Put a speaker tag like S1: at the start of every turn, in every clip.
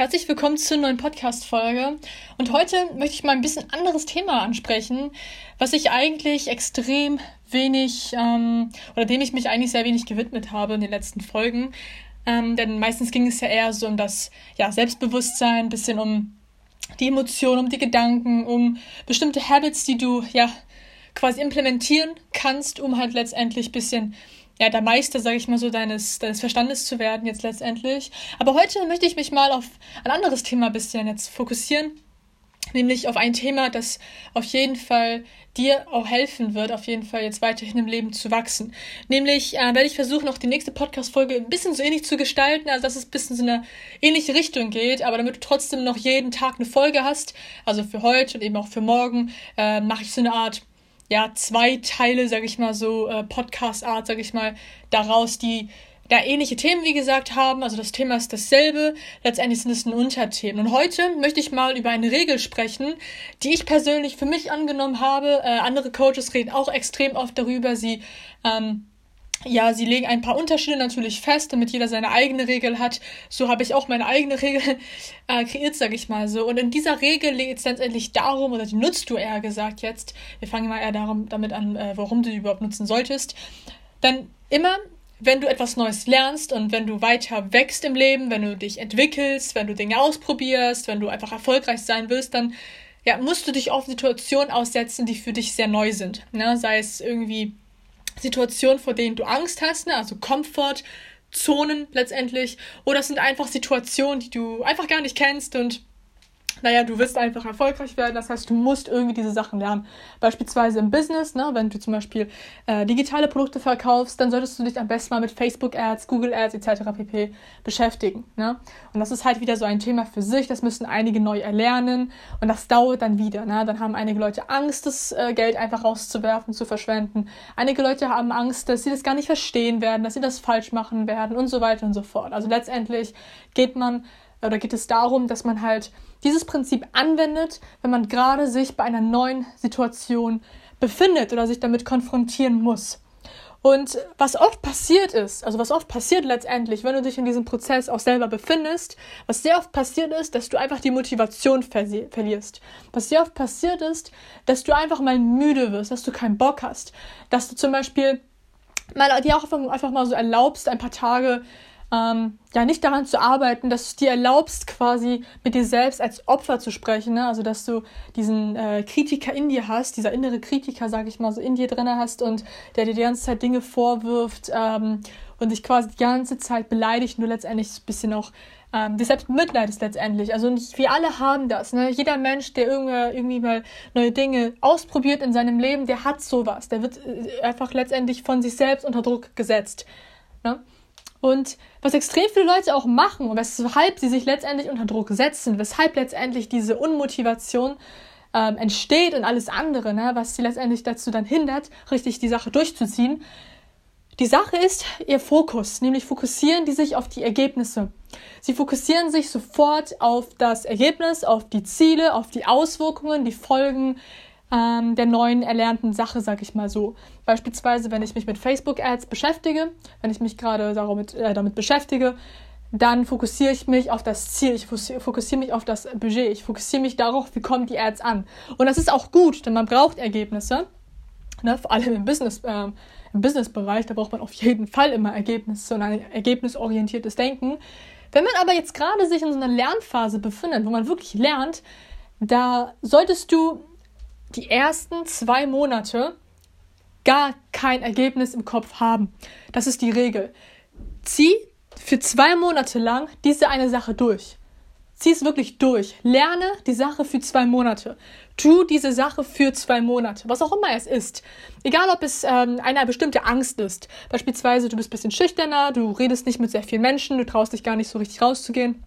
S1: Herzlich willkommen zur neuen Podcast-Folge. Und heute möchte ich mal ein bisschen anderes Thema ansprechen, was ich eigentlich extrem wenig ähm, oder dem ich mich eigentlich sehr wenig gewidmet habe in den letzten Folgen. Ähm, denn meistens ging es ja eher so um das ja, Selbstbewusstsein, ein bisschen um die Emotionen, um die Gedanken, um bestimmte Habits, die du ja quasi implementieren kannst, um halt letztendlich ein bisschen ja, der Meister, sage ich mal so, deines, deines Verstandes zu werden jetzt letztendlich. Aber heute möchte ich mich mal auf ein anderes Thema ein bisschen jetzt fokussieren, nämlich auf ein Thema, das auf jeden Fall dir auch helfen wird, auf jeden Fall jetzt weiterhin im Leben zu wachsen. Nämlich äh, werde ich versuchen, auch die nächste Podcast-Folge ein bisschen so ähnlich zu gestalten, also dass es ein bisschen so eine ähnliche Richtung geht, aber damit du trotzdem noch jeden Tag eine Folge hast, also für heute und eben auch für morgen, äh, mache ich so eine Art ja, zwei Teile, sag ich mal so, äh, Podcast-Art, sag ich mal, daraus, die da ähnliche Themen, wie gesagt, haben. Also das Thema ist dasselbe. Letztendlich sind es nur Unterthemen. Und heute möchte ich mal über eine Regel sprechen, die ich persönlich für mich angenommen habe. Äh, andere Coaches reden auch extrem oft darüber. Sie ähm, ja, sie legen ein paar Unterschiede natürlich fest, damit jeder seine eigene Regel hat. So habe ich auch meine eigene Regel äh, kreiert, sage ich mal so. Und in dieser Regel geht es letztendlich darum, oder die nutzt du eher gesagt jetzt, wir fangen mal eher darum, damit an, äh, warum du die überhaupt nutzen solltest. Dann immer, wenn du etwas Neues lernst und wenn du weiter wächst im Leben, wenn du dich entwickelst, wenn du Dinge ausprobierst, wenn du einfach erfolgreich sein willst, dann ja, musst du dich auf Situationen aussetzen, die für dich sehr neu sind. Ne? Sei es irgendwie Situationen, vor denen du Angst hast, ne? also Komfortzonen letztendlich, oder es sind einfach Situationen, die du einfach gar nicht kennst und naja, du wirst einfach erfolgreich werden. Das heißt, du musst irgendwie diese Sachen lernen. Beispielsweise im Business, ne, wenn du zum Beispiel äh, digitale Produkte verkaufst, dann solltest du dich am besten mal mit Facebook Ads, Google Ads etc. pp. beschäftigen. Ne? Und das ist halt wieder so ein Thema für sich. Das müssen einige neu erlernen und das dauert dann wieder. Ne? Dann haben einige Leute Angst, das äh, Geld einfach rauszuwerfen, zu verschwenden. Einige Leute haben Angst, dass sie das gar nicht verstehen werden, dass sie das falsch machen werden und so weiter und so fort. Also letztendlich geht man oder geht es darum, dass man halt dieses Prinzip anwendet, wenn man gerade sich bei einer neuen Situation befindet oder sich damit konfrontieren muss. Und was oft passiert ist, also was oft passiert letztendlich, wenn du dich in diesem Prozess auch selber befindest, was sehr oft passiert ist, dass du einfach die Motivation verli verlierst. Was sehr oft passiert ist, dass du einfach mal müde wirst, dass du keinen Bock hast, dass du zum Beispiel mal dir auch einfach, einfach mal so erlaubst, ein paar Tage ähm, ja nicht daran zu arbeiten, dass du dir erlaubst, quasi mit dir selbst als Opfer zu sprechen, ne? also dass du diesen äh, Kritiker in dir hast, dieser innere Kritiker, sag ich mal, so in dir drin hast und der dir die ganze Zeit Dinge vorwirft ähm, und dich quasi die ganze Zeit beleidigt und du letztendlich ein bisschen auch ähm, dir selbst mitleidest letztendlich. Also nicht, wir alle haben das. Ne? Jeder Mensch, der irgendwie, irgendwie mal neue Dinge ausprobiert in seinem Leben, der hat sowas. Der wird äh, einfach letztendlich von sich selbst unter Druck gesetzt. Ne? Und was extrem viele Leute auch machen und weshalb sie sich letztendlich unter Druck setzen, weshalb letztendlich diese Unmotivation ähm, entsteht und alles andere, ne, was sie letztendlich dazu dann hindert, richtig die Sache durchzuziehen. Die Sache ist ihr Fokus, nämlich fokussieren die sich auf die Ergebnisse. Sie fokussieren sich sofort auf das Ergebnis, auf die Ziele, auf die Auswirkungen, die Folgen, ähm, der neuen erlernten Sache, sag ich mal so. Beispielsweise, wenn ich mich mit Facebook-Ads beschäftige, wenn ich mich gerade damit, äh, damit beschäftige, dann fokussiere ich mich auf das Ziel, ich fokussiere mich auf das Budget, ich fokussiere mich darauf, wie kommen die Ads an. Und das ist auch gut, denn man braucht Ergebnisse, ne? vor allem im Business, äh, im Businessbereich, da braucht man auf jeden Fall immer Ergebnisse und ein ergebnisorientiertes Denken. Wenn man aber jetzt gerade sich in so einer Lernphase befindet, wo man wirklich lernt, da solltest du die ersten zwei Monate gar kein Ergebnis im Kopf haben. Das ist die Regel. Zieh für zwei Monate lang diese eine Sache durch. Zieh es wirklich durch. Lerne die Sache für zwei Monate. Tu diese Sache für zwei Monate. Was auch immer es ist. Egal, ob es ähm, eine bestimmte Angst ist. Beispielsweise, du bist ein bisschen schüchterner, du redest nicht mit sehr vielen Menschen, du traust dich gar nicht so richtig rauszugehen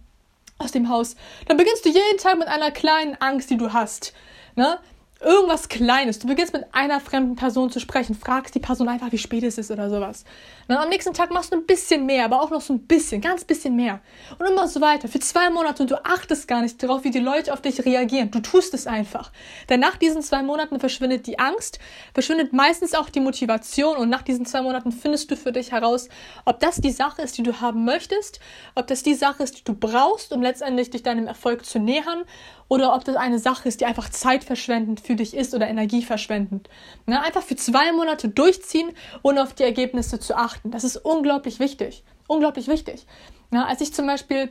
S1: aus dem Haus. Dann beginnst du jeden Tag mit einer kleinen Angst, die du hast. Ne? Irgendwas Kleines. Du beginnst mit einer fremden Person zu sprechen, fragst die Person einfach, wie spät es ist oder sowas. Und dann am nächsten Tag machst du ein bisschen mehr, aber auch noch so ein bisschen, ganz bisschen mehr. Und immer so weiter. Für zwei Monate und du achtest gar nicht darauf, wie die Leute auf dich reagieren. Du tust es einfach. Denn nach diesen zwei Monaten verschwindet die Angst, verschwindet meistens auch die Motivation und nach diesen zwei Monaten findest du für dich heraus, ob das die Sache ist, die du haben möchtest, ob das die Sache ist, die du brauchst, um letztendlich dich deinem Erfolg zu nähern oder ob das eine Sache ist, die einfach zeitverschwendend für dich ist oder energieverschwendend. Ne? Einfach für zwei Monate durchziehen, ohne auf die Ergebnisse zu achten. Das ist unglaublich wichtig. Unglaublich wichtig. Ne? Als ich zum Beispiel,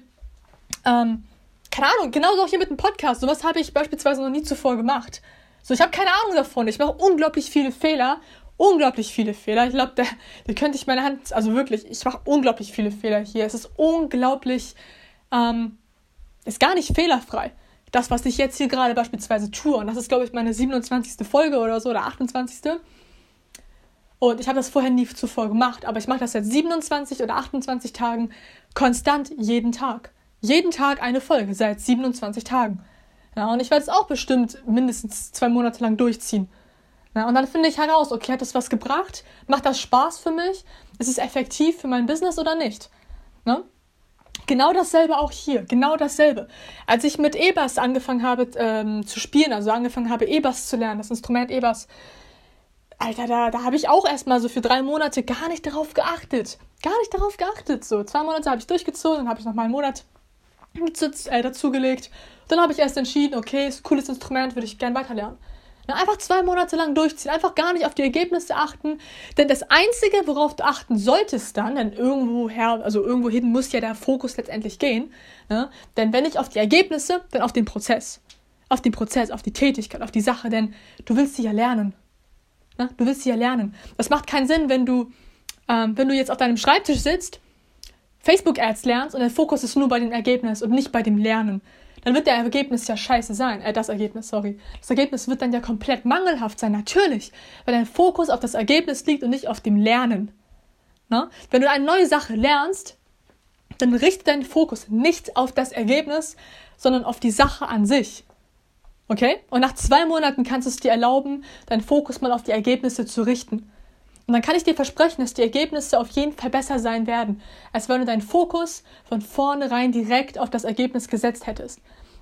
S1: ähm, keine Ahnung, genauso auch hier mit dem Podcast, sowas habe ich beispielsweise noch nie zuvor gemacht. So, ich habe keine Ahnung davon. Ich mache unglaublich viele Fehler. Unglaublich viele Fehler. Ich glaube, da, da könnte ich meine Hand, also wirklich, ich mache unglaublich viele Fehler hier. Es ist unglaublich, ähm, ist gar nicht fehlerfrei das, was ich jetzt hier gerade beispielsweise tue. Und das ist, glaube ich, meine 27. Folge oder so, oder 28. Und ich habe das vorher nie zuvor gemacht, aber ich mache das seit 27 oder 28 Tagen konstant jeden Tag. Jeden Tag eine Folge, seit 27 Tagen. Ja, und ich werde es auch bestimmt mindestens zwei Monate lang durchziehen. Ja, und dann finde ich heraus, okay, hat das was gebracht? Macht das Spaß für mich? Ist es effektiv für mein Business oder nicht? Ne? Genau dasselbe auch hier, genau dasselbe. Als ich mit E-Bass angefangen habe ähm, zu spielen, also angefangen habe E-Bass zu lernen, das Instrument E-Bass, Alter, da, da habe ich auch erstmal so für drei Monate gar nicht darauf geachtet. Gar nicht darauf geachtet. So, zwei Monate habe ich durchgezogen, dann habe ich noch mal einen Monat äh, dazugelegt. Dann habe ich erst entschieden, okay, ist ein cooles Instrument, würde ich gern weiterlernen. Einfach zwei Monate lang durchziehen, einfach gar nicht auf die Ergebnisse achten. Denn das Einzige, worauf du achten solltest dann, denn irgendwoher, also irgendwohin muss ja der Fokus letztendlich gehen. Ne? Denn wenn nicht auf die Ergebnisse, dann auf den Prozess. Auf den Prozess, auf die Tätigkeit, auf die Sache, denn du willst sie ja lernen. Ne? Du willst sie ja lernen. Das macht keinen Sinn, wenn du, ähm, wenn du jetzt auf deinem Schreibtisch sitzt, Facebook-Ads lernst und der Fokus ist nur bei dem Ergebnis und nicht bei dem Lernen dann wird der Ergebnis ja scheiße sein. Äh, das Ergebnis, sorry. Das Ergebnis wird dann ja komplett mangelhaft sein, natürlich. Weil dein Fokus auf das Ergebnis liegt und nicht auf dem Lernen. Na? Wenn du eine neue Sache lernst, dann richte deinen Fokus nicht auf das Ergebnis, sondern auf die Sache an sich. Okay? Und nach zwei Monaten kannst du es dir erlauben, deinen Fokus mal auf die Ergebnisse zu richten. Und dann kann ich dir versprechen, dass die Ergebnisse auf jeden Fall besser sein werden, als wenn du deinen Fokus von vornherein direkt auf das Ergebnis gesetzt hättest.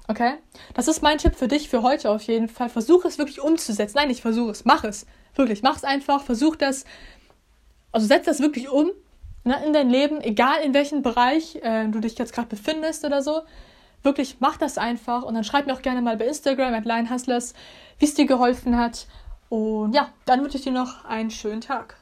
S1: Okay? Das ist mein Tipp für dich für heute auf jeden Fall. Versuch es wirklich umzusetzen. Nein, ich versuche es. Mach es. Wirklich. Mach es einfach. Versuch das. Also setz das wirklich um ne, in dein Leben, egal in welchem Bereich äh, du dich jetzt gerade befindest oder so. Wirklich, mach das einfach und dann schreib mir auch gerne mal bei Instagram at LionHustlers, wie es dir geholfen hat. Und ja, dann wünsche ich dir noch einen schönen Tag.